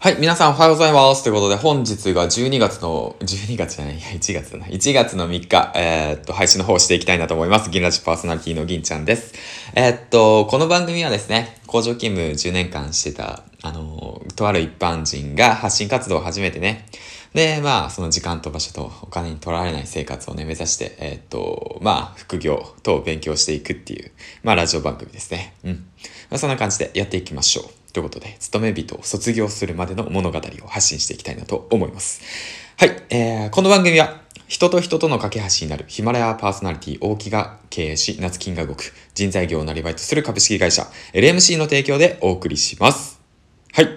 はい、皆さんおはようございます。ということで、本日が12月の、12月じゃない、いや、1月だな。1月の3日、えーっと、配信の方をしていきたいなと思います。銀ラジパーソナリティの銀ちゃんです。えーっと、この番組はですね、工場勤務10年間してた、あの、とある一般人が発信活動を始めてね、で、まあ、その時間と場所とお金に取らわれない生活をね、目指して、えーっと、まあ、副業と勉強していくっていう、まあ、ラジオ番組ですね。うん。まあ、そんな感じでやっていきましょう。ということで、勤め人を卒業するまでの物語を発信していきたいなと思います。はい、えー、この番組は、人と人との架け橋になるヒマラヤパーソナリティ大木が経営し、夏金が動く人材業をなりわいとする株式会社 LMC の提供でお送りします。はい。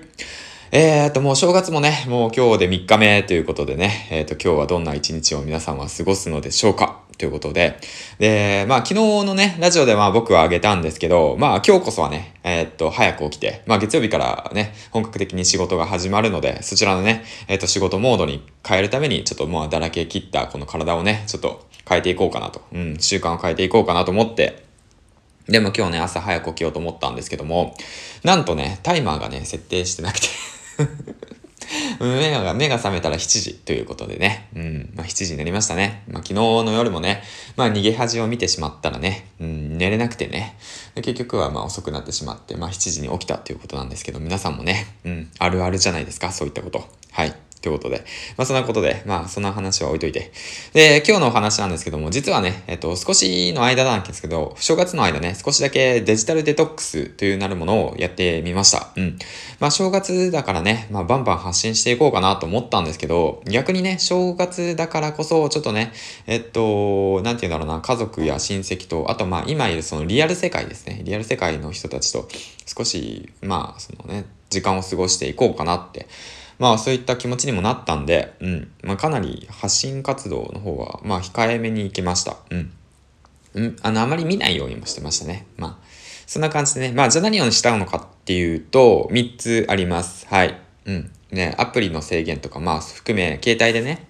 えーと、もう正月もね、もう今日で3日目ということでね、えーと、今日はどんな一日を皆さんは過ごすのでしょうかということで、で、まあ昨日のね、ラジオでまあ僕はあげたんですけど、まあ今日こそはね、えーっと、早く起きて、まあ月曜日からね、本格的に仕事が始まるので、そちらのね、えーっと仕事モードに変えるために、ちょっともうだらけ切ったこの体をね、ちょっと変えていこうかなと、うん、習慣を変えていこうかなと思って、でも今日ね、朝早く起きようと思ったんですけども、なんとね、タイマーがね、設定してなくて。目が、目が覚めたら7時ということでね。うん。まあ7時になりましたね。まあ昨日の夜もね、まあ逃げ恥を見てしまったらね、うん、寝れなくてね。結局はまあ遅くなってしまって、まあ7時に起きたということなんですけど、皆さんもね、うん、あるあるじゃないですか、そういったこと。はい。ということで。まあそんなことで、まあそんな話は置いといて。で、今日のお話なんですけども、実はね、えっと、少しの間なんですけど、正月の間ね、少しだけデジタルデトックスというなるものをやってみました。うん。まあ正月だからね、まあバンバン発信していこうかなと思ったんですけど、逆にね、正月だからこそ、ちょっとね、えっと、なんて言うんだろうな、家族や親戚と、あとまあ今いるそのリアル世界ですね、リアル世界の人たちと少し、まあそのね、時間を過ごしていこうかなってまあそういった気持ちにもなったんで、うん。まあかなり発信活動の方は、まあ控えめに行きました。うん。うん。あの、あまり見ないようにもしてましたね。まあ、そんな感じでね。まあじゃあ何をしたのかっていうと、3つあります。はい。うん。ね、アプリの制限とか、まあ含め、携帯でね、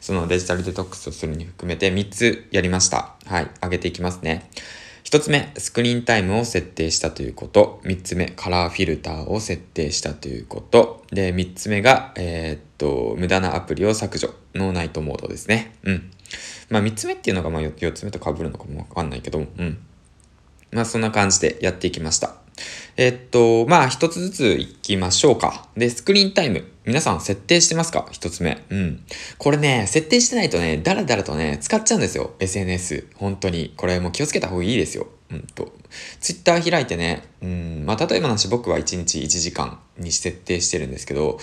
そのデジタルデトックスをするに含めて3つやりました。はい。上げていきますね。1つ目、スクリーンタイムを設定したということ。3つ目、カラーフィルターを設定したということ。で、3つ目が、えーっと、無駄なアプリを削除のナイトモードですね。うん。まあ三つ目っていうのが、まあ四つ目と被るのかもわかんないけど、うん。まあそんな感じでやっていきました。えっと、まあ一つずついきましょうか。で、スクリーンタイム。皆さん設定してますか？一つ目。うん。これね、設定してないとね、だらだらとね、使っちゃうんですよ。SNS。本当に。これもう気をつけた方がいいですよ。うんと。ツイッター開いてね、うん、まあ例えばなし僕は1日1時間に設定してるんですけど、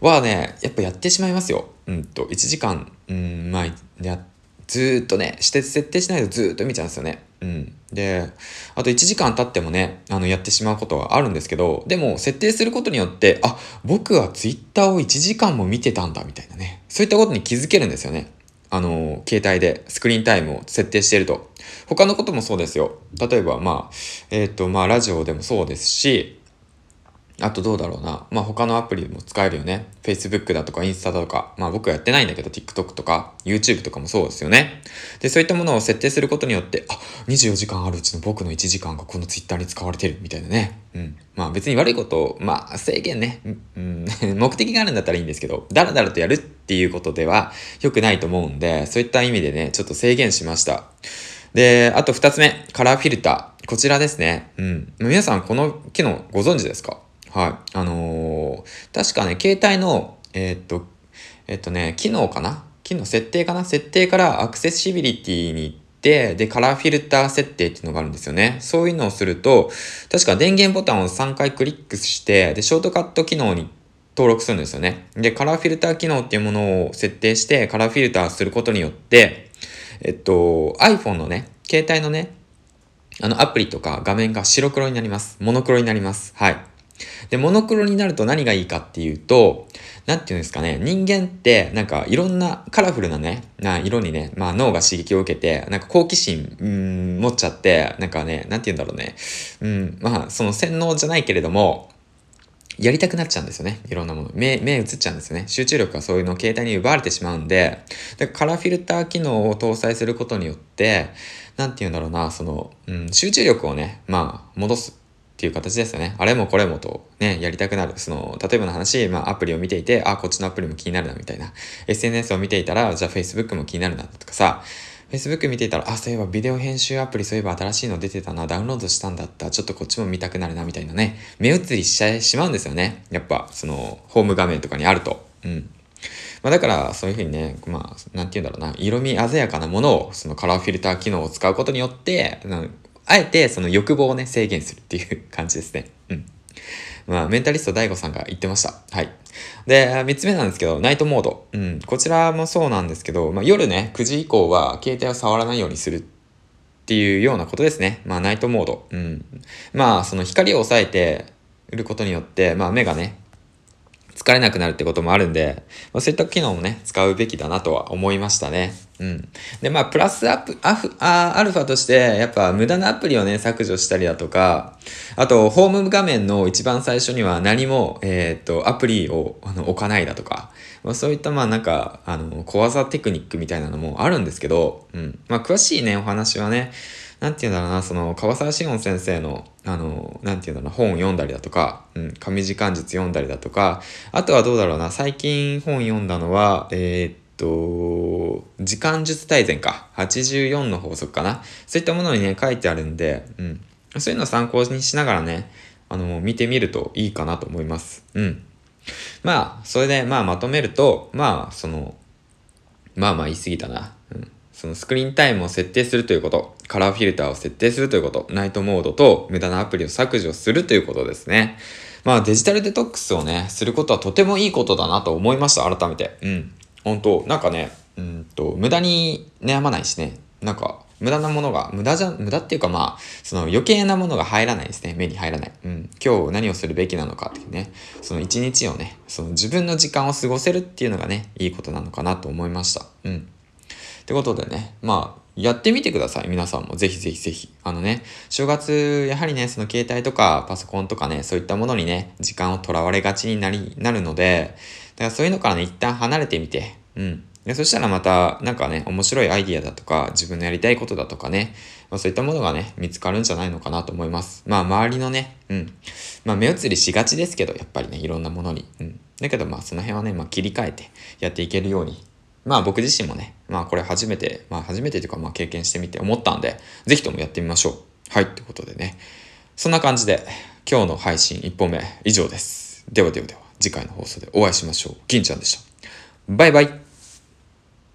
はね、やっぱやってしまいますよ。うんと、1時間、うん、まあ、や、ずーっとね、して設定しないとずーっと見ちゃうんですよね。うん。で、あと1時間経ってもね、あの、やってしまうことはあるんですけど、でも、設定することによって、あ、僕はツイッターを1時間も見てたんだ、みたいなね。そういったことに気づけるんですよね。あの、携帯でスクリーンタイムを設定していると。他のこともそうですよ。例えば、まあ、えっ、と、まあ、ラジオでもそうですし、あとどうだろうな。まあ他のアプリも使えるよね。Facebook だとかインスタだとか。まあ僕はやってないんだけど TikTok とか YouTube とかもそうですよね。で、そういったものを設定することによって、あ、24時間あるうちの僕の1時間がこの Twitter に使われてるみたいなね。うん。まあ別に悪いことを、まあ制限ね。うん、目的があるんだったらいいんですけど、だらだらとやるっていうことでは良くないと思うんで、そういった意味でね、ちょっと制限しました。で、あと2つ目、カラーフィルター。こちらですね。うん。皆さんこの機能ご存知ですか？はい。あのー確かね、携帯の、えーっと、えーっとね、機能かな？機能、設定かな？設定からアクセシビリティに行って、で、カラーフィルター設定っていうのがあるんですよね。そういうのをすると、確か電源ボタンを3回クリックして、で、ショートカット機能に登録するんですよね。で、カラーフィルター機能っていうものを設定して、カラーフィルターすることによって、えっと、iPhone のね、携帯のね、あのアプリとか画面が白黒になります。モノクロになります。はい。で、モノクロになると何がいいかっていうと、なんていうんですかね、人間ってなんかいろんなカラフルなね、な色にね、まあ脳が刺激を受けて、なんか好奇心、うん、持っちゃって、なんかね、なんて言うんだろうね、うん、まあその洗脳じゃないけれども、やりたくなっちゃうんですよね。いろんなもの。目、目映っちゃうんですよね。集中力がそういうのを携帯に奪われてしまうんで、でカラーフィルター機能を搭載することによって、なんて言うんだろうな、その、うん、集中力をね、まあ、戻す。っていう形ですよね。あれもこれもとね、やりたくなる。その、例えばの話、まあアプリを見ていて、あ、こっちのアプリも気になるなみたいな。SNS を見ていたら、じゃあ Facebook も気になるなとかさ、Facebook 見ていたら、あ、そういえばビデオ編集アプリそういえば新しいの出てたな、ダウンロードしたんだった、ちょっとこっちも見たくなるなみたいなね、目移りしちゃいしまうんですよね。やっぱ、その、ホーム画面とかにあると。うん。まあ、だから、そういうふうにね、まあ、なんて言うんだろうな、色味鮮やかなものを、そのカラーフィルター機能を使うことによって、あえてその欲望をね、制限するっていう感じですね。うん。まあ、メンタリスト DAIGO さんが言ってました。はい。で、三つ目なんですけど、ナイトモード。うん。こちらもそうなんですけど、まあ、夜ね、9時以降は携帯を触らないようにするっていうようなことですね。まあ、ナイトモード。うん。まあ、その光を抑えていることによって、まあ、目がね、疲れなくなるってこともあるんで、まあ、そういった機能もね、使うべきだなとは思いましたね。うん。で、まあ、プラスアプ、アフ、あアルファとして、やっぱ無駄なアプリをね、削除したりだとか、あと、ホーム画面の一番最初には何も、えっ、と、アプリをあの置かないだとか、まあ、そういった、まあ、なんか、あの、小技テクニックみたいなのもあるんですけど、うん。まあ、詳しいね、お話はね、なんて言うんだろうな、その、川沢志音先生の、あの、なんて言うんだろうな、本を読んだりだとか、うん、紙時間術読んだりだとか、あとはどうだろうな、最近本読んだのは、えー、っと、時間術大全か。84の法則かな。そういったものにね、書いてあるんで、うん。そういうのを参考にしながらね、あの、見てみるといいかなと思います。うん。まあ、それで、まあ、まとめると、まあ、その、まあまあ言い過ぎたな。そのスクリーンタイムを設定するということ、カラーフィルターを設定するということ、ナイトモードと無駄なアプリを削除するということですね。まあデジタルデトックスをね、することはとてもいいことだなと思いました、改めて。うん。本当なんかね、うんと、無駄に悩まないしね。なんか、無駄なものが、無駄じゃ、無駄っていうかまあ、その余計なものが入らないですね。目に入らない。うん。今日何をするべきなのかっていうね。その一日をね、その自分の時間を過ごせるっていうのがね、いいことなのかなと思いました。うん。ってことでね、まあ、やってみてください。皆さんもぜひぜひぜひ。あのね、正月、やはりね、その携帯とかパソコンとかね、そういったものにね、時間をとらわれがちになり、なるので、だからそういうのからね、一旦離れてみて、うん。でそしたらまた、なんかね、面白いアイディアだとか、自分のやりたいことだとかね、まあ、そういったものがね、見つかるんじゃないのかなと思います。まあ、周りのね、うん。まあ、目移りしがちですけど、やっぱりね、いろんなものに。うん。だけど、まあ、その辺はね、まあ、切り替えてやっていけるようにまあ僕自身もね、まあこれ初めて、まあ初めてというかまあ経験してみて思ったんで、ぜひともやってみましょう。はい、ということでね。そんな感じで今日の配信1本目以上です。ではではでは次回の放送でお会いしましょう。銀ちゃんでした。バイバイ